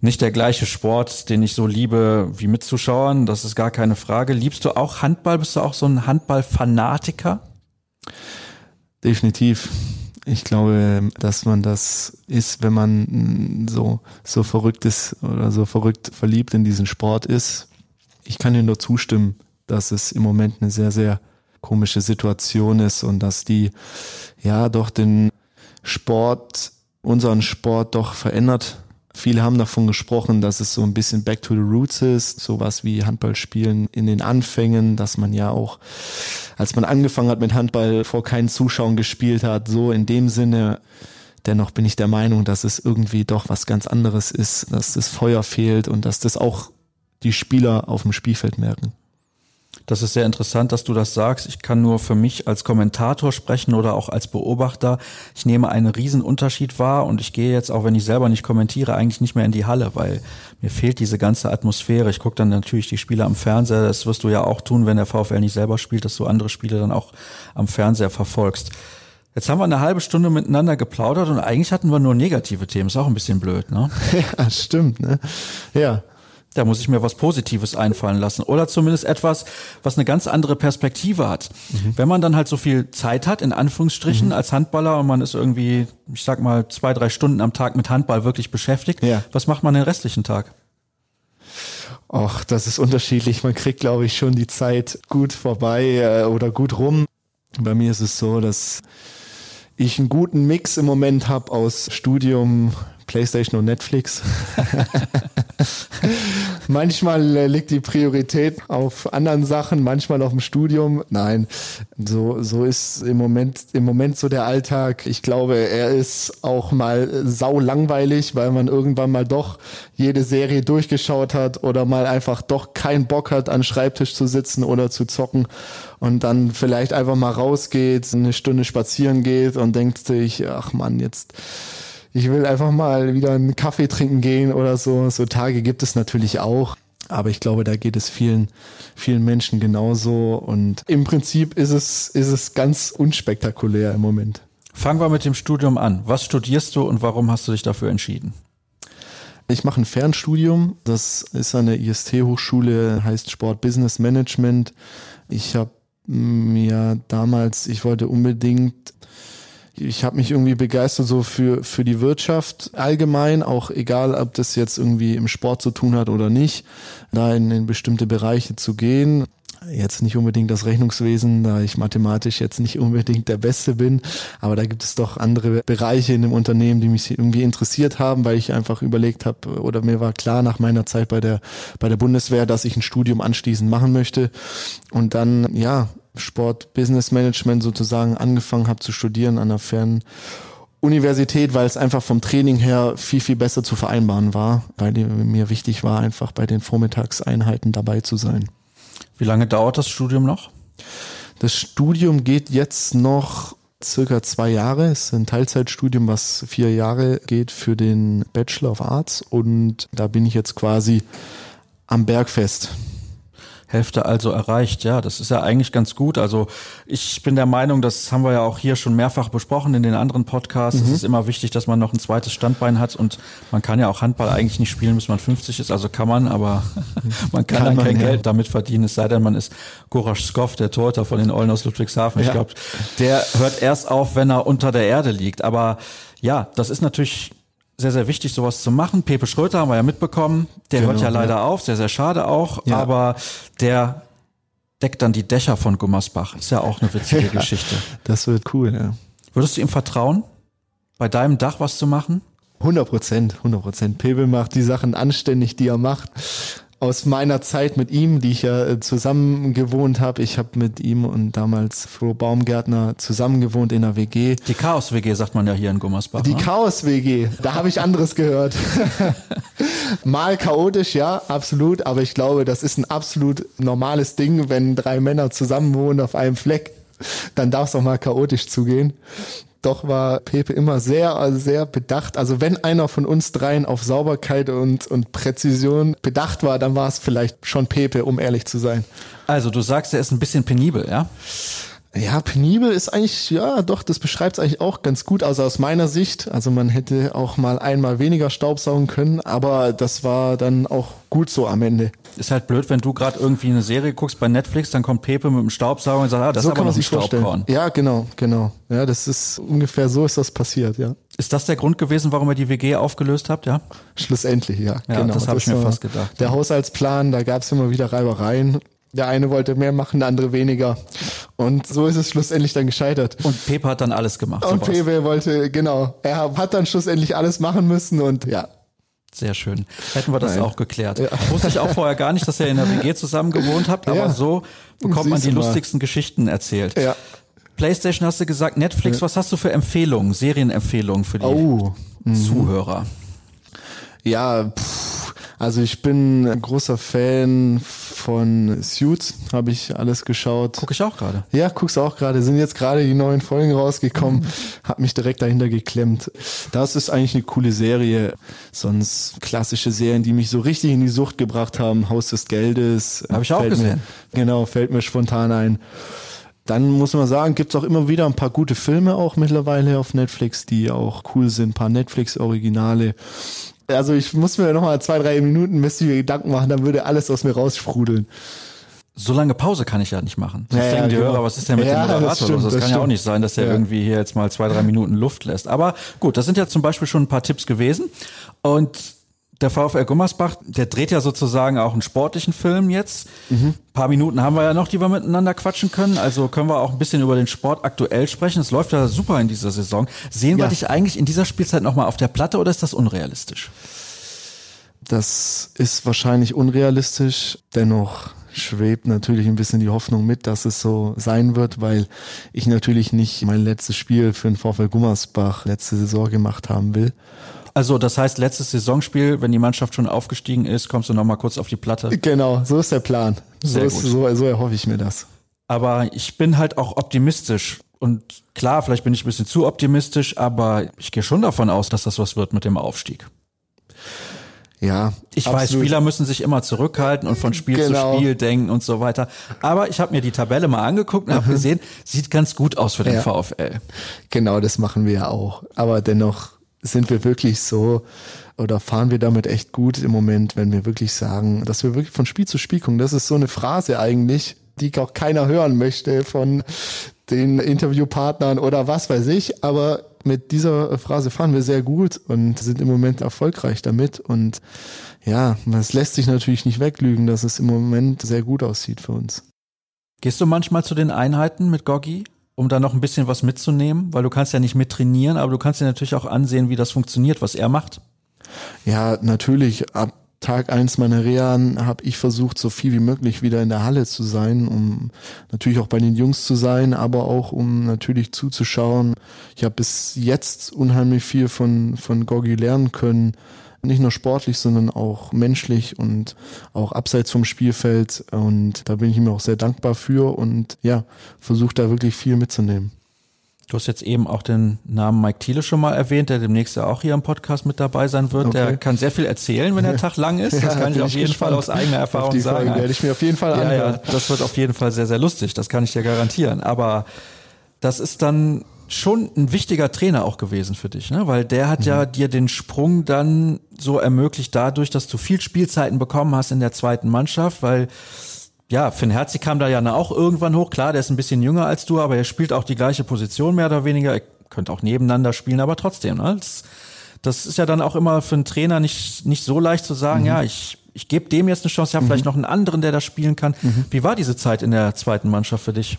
nicht der gleiche Sport, den ich so liebe wie mit Zuschauern. Das ist gar keine Frage. Liebst du auch Handball? Bist du auch so ein Handball-Fanatiker? Definitiv. Ich glaube, dass man das ist, wenn man so, so verrückt ist oder so verrückt verliebt in diesen Sport ist. Ich kann dir nur zustimmen, dass es im Moment eine sehr, sehr komische Situation ist und dass die ja doch den Sport, unseren Sport doch verändert. Viele haben davon gesprochen, dass es so ein bisschen back to the roots ist, sowas wie Handballspielen in den Anfängen, dass man ja auch, als man angefangen hat mit Handball, vor keinen Zuschauern gespielt hat, so in dem Sinne. Dennoch bin ich der Meinung, dass es irgendwie doch was ganz anderes ist, dass das Feuer fehlt und dass das auch die Spieler auf dem Spielfeld merken. Das ist sehr interessant, dass du das sagst. Ich kann nur für mich als Kommentator sprechen oder auch als Beobachter. Ich nehme einen riesen Unterschied wahr und ich gehe jetzt, auch wenn ich selber nicht kommentiere, eigentlich nicht mehr in die Halle, weil mir fehlt diese ganze Atmosphäre. Ich gucke dann natürlich die Spiele am Fernseher. Das wirst du ja auch tun, wenn der VfL nicht selber spielt, dass du andere Spiele dann auch am Fernseher verfolgst. Jetzt haben wir eine halbe Stunde miteinander geplaudert und eigentlich hatten wir nur negative Themen. Ist auch ein bisschen blöd, ne? <laughs> Ja, stimmt, ne? Ja. Da muss ich mir was Positives einfallen lassen oder zumindest etwas, was eine ganz andere Perspektive hat. Mhm. Wenn man dann halt so viel Zeit hat, in Anführungsstrichen, mhm. als Handballer und man ist irgendwie, ich sag mal, zwei, drei Stunden am Tag mit Handball wirklich beschäftigt, ja. was macht man den restlichen Tag? Ach, das ist unterschiedlich. Man kriegt, glaube ich, schon die Zeit gut vorbei äh, oder gut rum. Bei mir ist es so, dass ich einen guten Mix im Moment habe aus Studium, PlayStation und Netflix. <laughs> manchmal äh, liegt die Priorität auf anderen Sachen, manchmal auf dem Studium. Nein, so, so ist im Moment, im Moment so der Alltag. Ich glaube, er ist auch mal sau langweilig, weil man irgendwann mal doch jede Serie durchgeschaut hat oder mal einfach doch keinen Bock hat, an Schreibtisch zu sitzen oder zu zocken und dann vielleicht einfach mal rausgeht, eine Stunde spazieren geht und denkt sich, ach man, jetzt ich will einfach mal wieder einen Kaffee trinken gehen oder so. So Tage gibt es natürlich auch. Aber ich glaube, da geht es vielen, vielen Menschen genauso. Und im Prinzip ist es, ist es ganz unspektakulär im Moment. Fangen wir mit dem Studium an. Was studierst du und warum hast du dich dafür entschieden? Ich mache ein Fernstudium. Das ist eine IST-Hochschule, heißt Sport Business Management. Ich habe mir damals, ich wollte unbedingt ich habe mich irgendwie begeistert so für, für die Wirtschaft allgemein, auch egal, ob das jetzt irgendwie im Sport zu tun hat oder nicht, da in, in bestimmte Bereiche zu gehen. Jetzt nicht unbedingt das Rechnungswesen, da ich mathematisch jetzt nicht unbedingt der Beste bin, aber da gibt es doch andere Bereiche in dem Unternehmen, die mich irgendwie interessiert haben, weil ich einfach überlegt habe oder mir war klar nach meiner Zeit bei der bei der Bundeswehr, dass ich ein Studium anschließend machen möchte und dann ja Sport Business Management sozusagen angefangen habe zu studieren an der Fern Universität, weil es einfach vom Training her viel, viel besser zu vereinbaren war, weil mir wichtig war, einfach bei den Vormittagseinheiten dabei zu sein. Wie lange dauert das Studium noch? Das Studium geht jetzt noch circa zwei Jahre. Es ist ein Teilzeitstudium, was vier Jahre geht für den Bachelor of Arts und da bin ich jetzt quasi am Bergfest. Hälfte also erreicht. Ja, das ist ja eigentlich ganz gut. Also ich bin der Meinung, das haben wir ja auch hier schon mehrfach besprochen in den anderen Podcasts. Mhm. Es ist immer wichtig, dass man noch ein zweites Standbein hat und man kann ja auch Handball eigentlich nicht spielen, bis man 50 ist. Also kann man, aber <laughs> man kann, kann dann kein ja. Geld damit verdienen, es sei denn, man ist Gorasch Skoff, der Torhüter von den Eulen aus Ludwigshafen. Ja. Ich glaube, der hört erst auf, wenn er unter der Erde liegt. Aber ja, das ist natürlich sehr, sehr wichtig, sowas zu machen. Pepe Schröter haben wir ja mitbekommen. Der genau, hört ja leider ja. auf, sehr, sehr schade auch. Ja. Aber der deckt dann die Dächer von Gummersbach. Ist ja auch eine witzige <laughs> Geschichte. Das wird cool, ja. Würdest du ihm vertrauen, bei deinem Dach was zu machen? 100 Prozent, 100 Prozent. Pepe macht die Sachen anständig, die er macht aus meiner Zeit mit ihm, die ich ja äh, zusammen gewohnt habe. Ich habe mit ihm und damals Flo Baumgärtner zusammen gewohnt in der WG. Die Chaos-WG sagt man ja hier in Gummersbach. Die ne? Chaos-WG, da habe ich anderes gehört. <laughs> Mal chaotisch, ja, absolut, aber ich glaube, das ist ein absolut normales Ding, wenn drei Männer zusammen wohnen auf einem Fleck dann darf es auch mal chaotisch zugehen. Doch war Pepe immer sehr, sehr bedacht. Also wenn einer von uns dreien auf Sauberkeit und, und Präzision bedacht war, dann war es vielleicht schon Pepe, um ehrlich zu sein. Also du sagst, er ist ein bisschen penibel, ja? Ja, penibel ist eigentlich, ja, doch, das beschreibt es eigentlich auch ganz gut. Also aus meiner Sicht, also man hätte auch mal einmal weniger Staubsaugen können, aber das war dann auch gut so am Ende. Ist halt blöd, wenn du gerade irgendwie eine Serie guckst bei Netflix, dann kommt Pepe mit dem Staubsauger und sagt, ah, das so ist aber noch ein Staubkorn. Ja, genau, genau. Ja, das ist ungefähr so ist das passiert, ja. Ist das der Grund gewesen, warum ihr die WG aufgelöst habt, ja? Schlussendlich, ja. ja genau. Das habe ich mir fast gedacht. Der Haushaltsplan, da gab es immer wieder Reibereien der eine wollte mehr machen, der andere weniger. Und so ist es schlussendlich dann gescheitert. Und Pepe hat dann alles gemacht. Und sowas. Pepe wollte, genau. Er hat dann schlussendlich alles machen müssen und ja. Sehr schön. Hätten wir das Nein. auch geklärt. Ja. Wusste ich auch vorher gar nicht, dass ihr in der WG zusammen gewohnt habt, aber ja. so bekommt man die lustigsten Geschichten erzählt. Ja. PlayStation hast du gesagt, Netflix, was hast du für Empfehlungen, Serienempfehlungen für die oh. Zuhörer? Ja, pff, also ich bin ein großer Fan von Suits habe ich alles geschaut. Guck ich auch gerade. Ja, guck's auch gerade. Sind jetzt gerade die neuen Folgen rausgekommen. Mhm. <laughs> Hab mich direkt dahinter geklemmt. Das ist eigentlich eine coole Serie. Sonst klassische Serien, die mich so richtig in die Sucht gebracht haben. Haus des Geldes. Habe ich auch gesehen. Mir, genau, fällt mir spontan ein. Dann muss man sagen, gibt's auch immer wieder ein paar gute Filme auch mittlerweile auf Netflix, die auch cool sind. Ein paar Netflix-Originale. Also ich muss mir noch mal zwei, drei Minuten müsste ich mir Gedanken machen, dann würde alles aus mir raussprudeln. So lange Pause kann ich ja nicht machen. Sonst ja, denken die genau. Hörer, was ist denn mit ja, dem Moderator das, stimmt, das, das kann stimmt. ja auch nicht sein, dass der ja. irgendwie hier jetzt mal zwei, drei Minuten Luft lässt. Aber gut, das sind ja zum Beispiel schon ein paar Tipps gewesen. Und der VfL Gummersbach, der dreht ja sozusagen auch einen sportlichen Film jetzt. Mhm. Ein paar Minuten haben wir ja noch, die wir miteinander quatschen können. Also können wir auch ein bisschen über den Sport aktuell sprechen. Es läuft ja super in dieser Saison. Sehen ja. wir dich eigentlich in dieser Spielzeit nochmal auf der Platte oder ist das unrealistisch? Das ist wahrscheinlich unrealistisch. Dennoch schwebt natürlich ein bisschen die Hoffnung mit, dass es so sein wird, weil ich natürlich nicht mein letztes Spiel für den VfL Gummersbach letzte Saison gemacht haben will. Also das heißt, letztes Saisonspiel, wenn die Mannschaft schon aufgestiegen ist, kommst du nochmal kurz auf die Platte. Genau, so ist der Plan. So, ist, so, so erhoffe ich mir das. Aber ich bin halt auch optimistisch. Und klar, vielleicht bin ich ein bisschen zu optimistisch, aber ich gehe schon davon aus, dass das was wird mit dem Aufstieg. Ja, ich absolut. weiß, Spieler müssen sich immer zurückhalten und von Spiel genau. zu Spiel denken und so weiter. Aber ich habe mir die Tabelle mal angeguckt und habe mhm. gesehen, sieht ganz gut aus für den ja. VfL. Genau, das machen wir ja auch. Aber dennoch sind wir wirklich so oder fahren wir damit echt gut im Moment, wenn wir wirklich sagen, dass wir wirklich von Spiel zu Spiel gucken. Das ist so eine Phrase eigentlich, die auch keiner hören möchte von den Interviewpartnern oder was weiß ich. Aber mit dieser Phrase fahren wir sehr gut und sind im Moment erfolgreich damit. Und ja, es lässt sich natürlich nicht weglügen, dass es im Moment sehr gut aussieht für uns. Gehst du manchmal zu den Einheiten mit Goggi, um da noch ein bisschen was mitzunehmen? Weil du kannst ja nicht mittrainieren, aber du kannst dir natürlich auch ansehen, wie das funktioniert, was er macht. Ja, natürlich. Ab Tag eins meiner Rehan habe ich versucht, so viel wie möglich wieder in der Halle zu sein, um natürlich auch bei den Jungs zu sein, aber auch um natürlich zuzuschauen. Ich habe bis jetzt unheimlich viel von, von Gorgi lernen können. Nicht nur sportlich, sondern auch menschlich und auch abseits vom Spielfeld. Und da bin ich mir auch sehr dankbar für und ja, versuche da wirklich viel mitzunehmen. Du hast jetzt eben auch den Namen Mike Thiele schon mal erwähnt, der demnächst ja auch hier im Podcast mit dabei sein wird. Okay. Der kann sehr viel erzählen, wenn der <laughs> Tag lang ist. Das ja, kann ich auf jeden Fall aus eigener Erfahrung auf sagen. Folge werde ich mir auf jeden Fall ja, Ja, das wird auf jeden Fall sehr, sehr lustig. Das kann ich dir garantieren. Aber das ist dann schon ein wichtiger Trainer auch gewesen für dich, ne? Weil der hat mhm. ja dir den Sprung dann so ermöglicht dadurch, dass du viel Spielzeiten bekommen hast in der zweiten Mannschaft, weil ja, Finn Herzig kam da ja auch irgendwann hoch. Klar, der ist ein bisschen jünger als du, aber er spielt auch die gleiche Position mehr oder weniger. Er könnte auch nebeneinander spielen, aber trotzdem. Ne? Das, das ist ja dann auch immer für einen Trainer nicht, nicht so leicht zu sagen, mhm. ja, ich, ich gebe dem jetzt eine Chance, ja, vielleicht mhm. noch einen anderen, der da spielen kann. Mhm. Wie war diese Zeit in der zweiten Mannschaft für dich?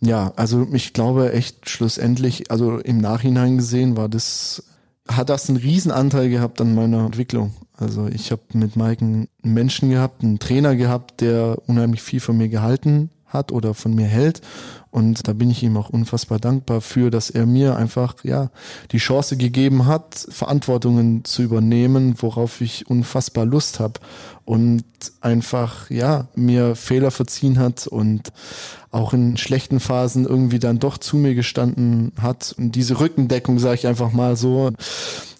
Ja, also ich glaube echt schlussendlich, also im Nachhinein gesehen war das, hat das einen Riesenanteil gehabt an meiner Entwicklung. Also ich habe mit Mike einen Menschen gehabt, einen Trainer gehabt, der unheimlich viel von mir gehalten hat oder von mir hält. Und da bin ich ihm auch unfassbar dankbar für, dass er mir einfach, ja, die Chance gegeben hat, Verantwortungen zu übernehmen, worauf ich unfassbar Lust habe. Und einfach, ja, mir Fehler verziehen hat und auch in schlechten Phasen irgendwie dann doch zu mir gestanden hat. Und diese Rückendeckung, sage ich einfach mal so,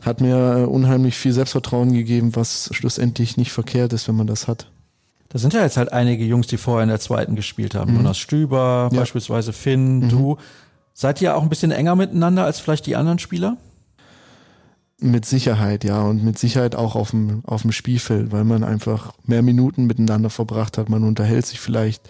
hat mir unheimlich viel Selbstvertrauen gegeben, was schlussendlich nicht verkehrt ist, wenn man das hat. Da sind ja jetzt halt einige Jungs, die vorher in der zweiten gespielt haben. Mhm. Jonas Stüber, ja. beispielsweise Finn, mhm. du. Seid ihr auch ein bisschen enger miteinander als vielleicht die anderen Spieler? Mit Sicherheit, ja. Und mit Sicherheit auch auf dem, auf dem Spielfeld, weil man einfach mehr Minuten miteinander verbracht hat. Man unterhält sich vielleicht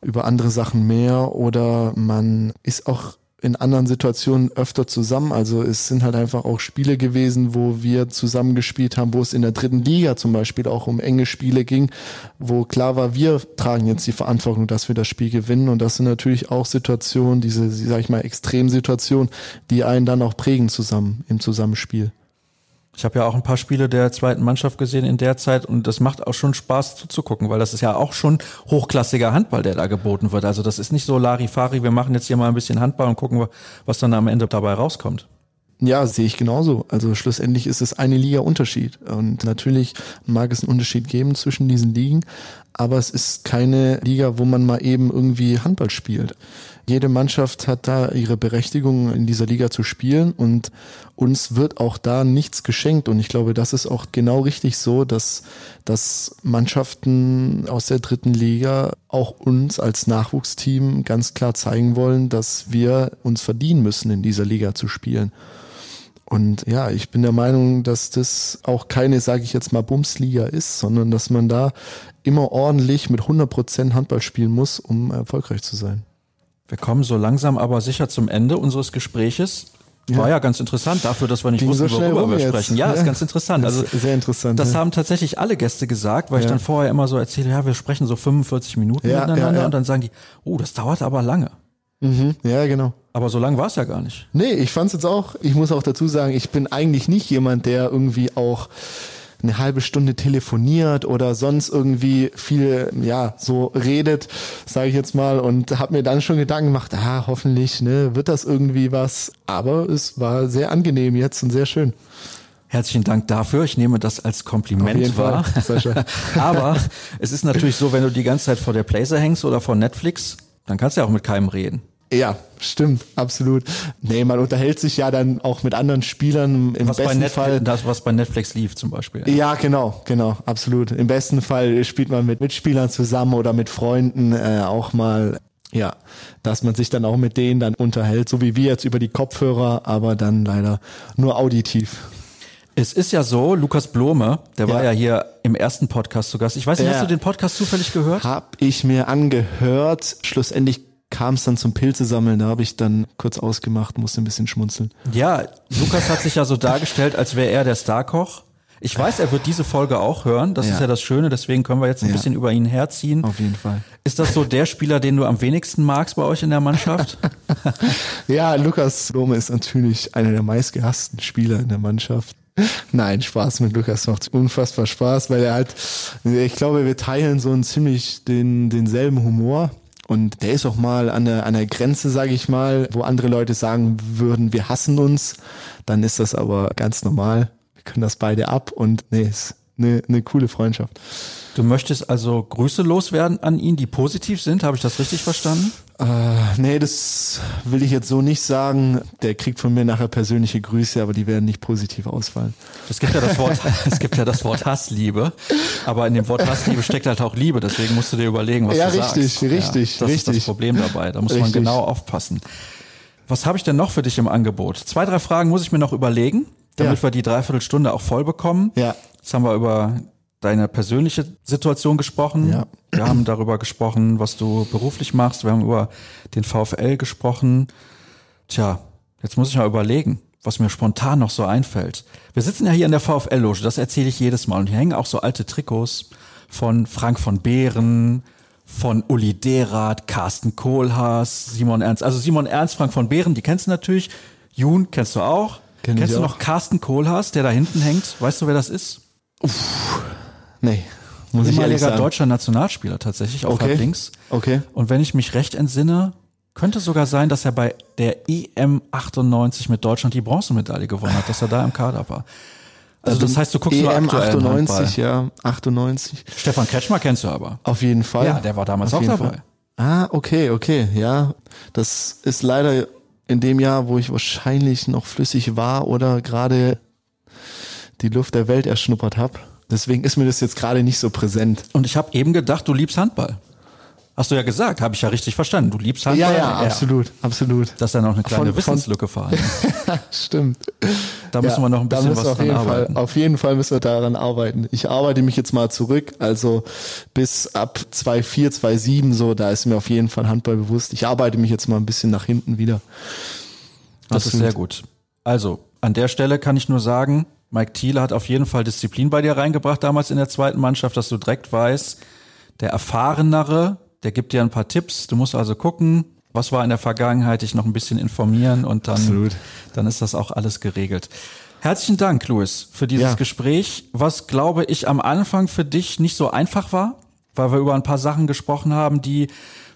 über andere Sachen mehr oder man ist auch in anderen Situationen öfter zusammen. Also es sind halt einfach auch Spiele gewesen, wo wir zusammen gespielt haben, wo es in der dritten Liga zum Beispiel auch um enge Spiele ging, wo klar war, wir tragen jetzt die Verantwortung, dass wir das Spiel gewinnen. Und das sind natürlich auch Situationen, diese, sag ich mal, Extremsituationen, die einen dann auch prägen zusammen im Zusammenspiel. Ich habe ja auch ein paar Spiele der zweiten Mannschaft gesehen in der Zeit und das macht auch schon Spaß zuzugucken, weil das ist ja auch schon hochklassiger Handball, der da geboten wird. Also das ist nicht so Larifari, wir machen jetzt hier mal ein bisschen Handball und gucken, was dann am Ende dabei rauskommt. Ja, sehe ich genauso. Also schlussendlich ist es eine Liga Unterschied. Und natürlich mag es einen Unterschied geben zwischen diesen Ligen, aber es ist keine Liga, wo man mal eben irgendwie Handball spielt. Jede Mannschaft hat da ihre Berechtigung, in dieser Liga zu spielen und uns wird auch da nichts geschenkt. Und ich glaube, das ist auch genau richtig so, dass, dass Mannschaften aus der dritten Liga auch uns als Nachwuchsteam ganz klar zeigen wollen, dass wir uns verdienen müssen, in dieser Liga zu spielen. Und ja, ich bin der Meinung, dass das auch keine, sage ich jetzt mal, Bumsliga ist, sondern dass man da immer ordentlich mit 100% Handball spielen muss, um erfolgreich zu sein. Wir kommen so langsam aber sicher zum Ende unseres Gespräches. War ja ganz interessant dafür, dass wir nicht Ging wussten, so worüber wir jetzt. sprechen. Ja, ja, ist ganz interessant. Also sehr interessant. Das ja. haben tatsächlich alle Gäste gesagt, weil ja. ich dann vorher immer so erzähle, ja, wir sprechen so 45 Minuten miteinander und dann sagen die, oh, das dauert aber lange. Mhm. Ja, genau. Aber so lang war es ja gar nicht. Nee, ich fand's jetzt auch, ich muss auch dazu sagen, ich bin eigentlich nicht jemand, der irgendwie auch eine halbe Stunde telefoniert oder sonst irgendwie viel, ja, so redet, sage ich jetzt mal, und habe mir dann schon Gedanken gemacht, ah, hoffentlich, ne, wird das irgendwie was. Aber es war sehr angenehm jetzt und sehr schön. Herzlichen Dank dafür. Ich nehme das als Kompliment wahr. <laughs> Aber es ist natürlich so, wenn du die ganze Zeit vor der Placer hängst oder vor Netflix, dann kannst du ja auch mit keinem reden. Ja, stimmt, absolut. Nee, man unterhält sich ja dann auch mit anderen Spielern im was besten Netflix, Fall. Das, was bei Netflix lief zum Beispiel. Ja. ja, genau, genau, absolut. Im besten Fall spielt man mit Mitspielern zusammen oder mit Freunden äh, auch mal ja, dass man sich dann auch mit denen dann unterhält, so wie wir jetzt über die Kopfhörer, aber dann leider nur auditiv. Es ist ja so, Lukas Blome, der ja. war ja hier im ersten Podcast zu Gast. Ich weiß nicht, ja. hast du den Podcast zufällig gehört? Hab ich mir angehört. Schlussendlich kam es dann zum Pilze sammeln, da habe ich dann kurz ausgemacht, musste ein bisschen schmunzeln. Ja, Lukas hat sich ja so dargestellt, als wäre er der Starkoch. Ich weiß, er wird diese Folge auch hören. Das Ja. ist ja das Schöne. Deswegen können wir jetzt ein Ja. bisschen über ihn herziehen. Auf jeden Fall. Ist das so der Spieler, den du am wenigsten magst bei euch in der Mannschaft? <laughs> Ja, Lukas Lohme ist natürlich einer der meistgehassten Spieler in der Mannschaft. Nein, Spaß mit Lukas macht unfassbar Spaß, weil er halt, ich glaube, wir teilen so einen ziemlich den, denselben Humor. Und der ist auch mal an der, an der Grenze, sage ich mal, wo andere Leute sagen würden, wir hassen uns. Dann ist das aber ganz normal. Wir können das beide ab und nee, ist eine, eine coole Freundschaft. Du möchtest also Grüße loswerden an ihn, die positiv sind. Habe ich das richtig verstanden? Äh, nee, das will ich jetzt so nicht sagen. Der kriegt von mir nachher persönliche Grüße, aber die werden nicht positiv ausfallen. Es gibt ja das Wort, <laughs> es gibt ja das Wort Hassliebe, aber in dem Wort Hassliebe steckt halt auch Liebe. Deswegen musst du dir überlegen, was Ja, du richtig, sagst. richtig, das ist das richtig. Problem dabei. Da muss man Richtig. genau aufpassen. Was habe ich denn noch für dich im Angebot? Zwei, drei Fragen muss ich mir noch überlegen, damit Ja. wir die Dreiviertelstunde auch voll bekommen. Ja. Jetzt haben wir über deine persönliche Situation gesprochen. Ja. Wir haben darüber gesprochen, was du beruflich machst. Wir haben über den VfL gesprochen. Tja, jetzt muss ich mal überlegen, was mir spontan noch so einfällt. Wir sitzen ja hier in der VfL-Loge, das erzähle ich jedes Mal. Und hier hängen auch so alte Trikots von Frank von Behren, von Uli Derath, Carsten Kohlhaas, Simon Ernst. Also Simon Ernst, Frank von Behren, die kennst du natürlich. Jun kennst du auch. Kenn kennst du auch. noch Carsten Kohlhaas, der da hinten hängt? Weißt du, wer das ist? Nee, muss ehemaliger sagen. deutscher Nationalspieler tatsächlich auf Okay. halb links. Okay. Und wenn ich mich recht entsinne, könnte sogar sein, dass er bei der EM 98 mit Deutschland die Bronzemedaille gewonnen hat, dass er da im Kader war. Also das heißt, du guckst nur EM aktuellen 98, Handball. ja, 98. Stefan Kretschmer kennst du aber. Auf jeden Fall. Ja, der war damals Auf auch jeden dabei. Fall. Ah, okay, okay, ja. Das ist leider in dem Jahr, wo ich wahrscheinlich noch flüssig war oder gerade die Luft der Welt erschnuppert habe. Deswegen ist mir das jetzt gerade nicht so präsent. Und ich habe eben gedacht, du liebst Handball. Hast du ja gesagt, habe ich ja richtig verstanden. Du liebst Handball. absolut, absolut. Das ist ja noch eine kleine Von- Wissenslücke vorhanden. <laughs> Stimmt. Da müssen wir noch ein bisschen was auf dran jeden arbeiten. Fall, auf jeden Fall müssen wir daran arbeiten. Ich arbeite mich jetzt mal zurück, also bis ab 2,4, 2,7 so, da ist mir auf jeden Fall Handball bewusst. Ich arbeite mich jetzt mal ein bisschen nach hinten wieder. Das ist Absolut. sehr gut. Also, an der Stelle kann ich nur sagen, Mike Thiele hat auf jeden Fall Disziplin bei dir reingebracht, damals in der zweiten Mannschaft, dass du direkt weißt, der Erfahrenere, der gibt dir ein paar Tipps. Du musst also gucken, was war in der Vergangenheit, dich noch ein bisschen informieren und dann, Absolut. dann ist das auch alles geregelt. Herzlichen Dank, Louis, für dieses Ja. Gespräch, was, glaube ich, am Anfang für dich nicht so einfach war, weil wir über ein paar Sachen gesprochen haben, die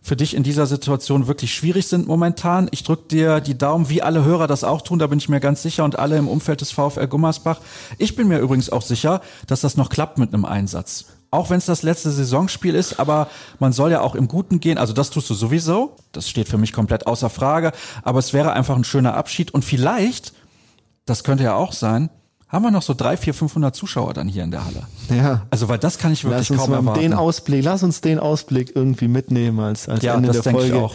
für dich in dieser Situation wirklich schwierig sind momentan. Ich drücke dir die Daumen, wie alle Hörer das auch tun, da bin ich mir ganz sicher und alle im Umfeld des VfL Gummersbach. Ich bin mir übrigens auch sicher, dass das noch klappt mit einem Einsatz. Auch wenn es das letzte Saisonspiel ist, aber man soll ja auch im Guten gehen. Also das tust du sowieso. Das steht für mich komplett außer Frage. Aber es wäre einfach ein schöner Abschied. Und vielleicht, das könnte ja auch sein, haben wir noch so drei, vier, 500 Zuschauer dann hier in der Halle. Ja. Also weil das kann ich wirklich Lass uns kaum mal erwarten. den Ausblick, lass uns den Ausblick irgendwie mitnehmen als, als Ja, Ende das der ich Folge, auch.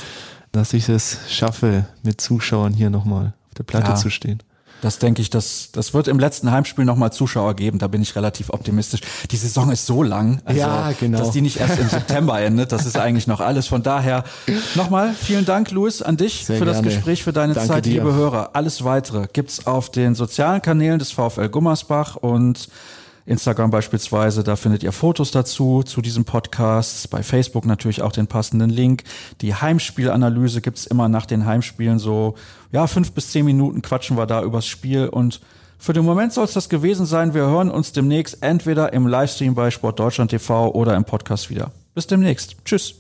dass ich es schaffe, mit Zuschauern hier nochmal auf der Platte Ja. zu stehen. Das denke ich, das, das wird im letzten Heimspiel nochmal Zuschauer geben. Da bin ich relativ optimistisch. Die Saison ist so lang, also, Ja, genau. dass die nicht erst im September endet. Das ist eigentlich noch alles. Von daher nochmal vielen Dank, Luis, an dich Sehr für das gerne. Gespräch, für deine Danke Zeit, dir. liebe Hörer. Alles weitere gibt's auf den sozialen Kanälen des VfL Gummersbach und Instagram beispielsweise, da findet ihr Fotos dazu, zu diesem Podcast. Bei Facebook natürlich auch den passenden Link. Die Heimspielanalyse gibt's immer nach den Heimspielen so, ja, fünf bis zehn Minuten quatschen wir da übers Spiel und für den Moment soll es das gewesen sein. Wir hören uns demnächst entweder im Livestream bei Sport Deutschland TV oder im Podcast wieder. Bis demnächst. Tschüss.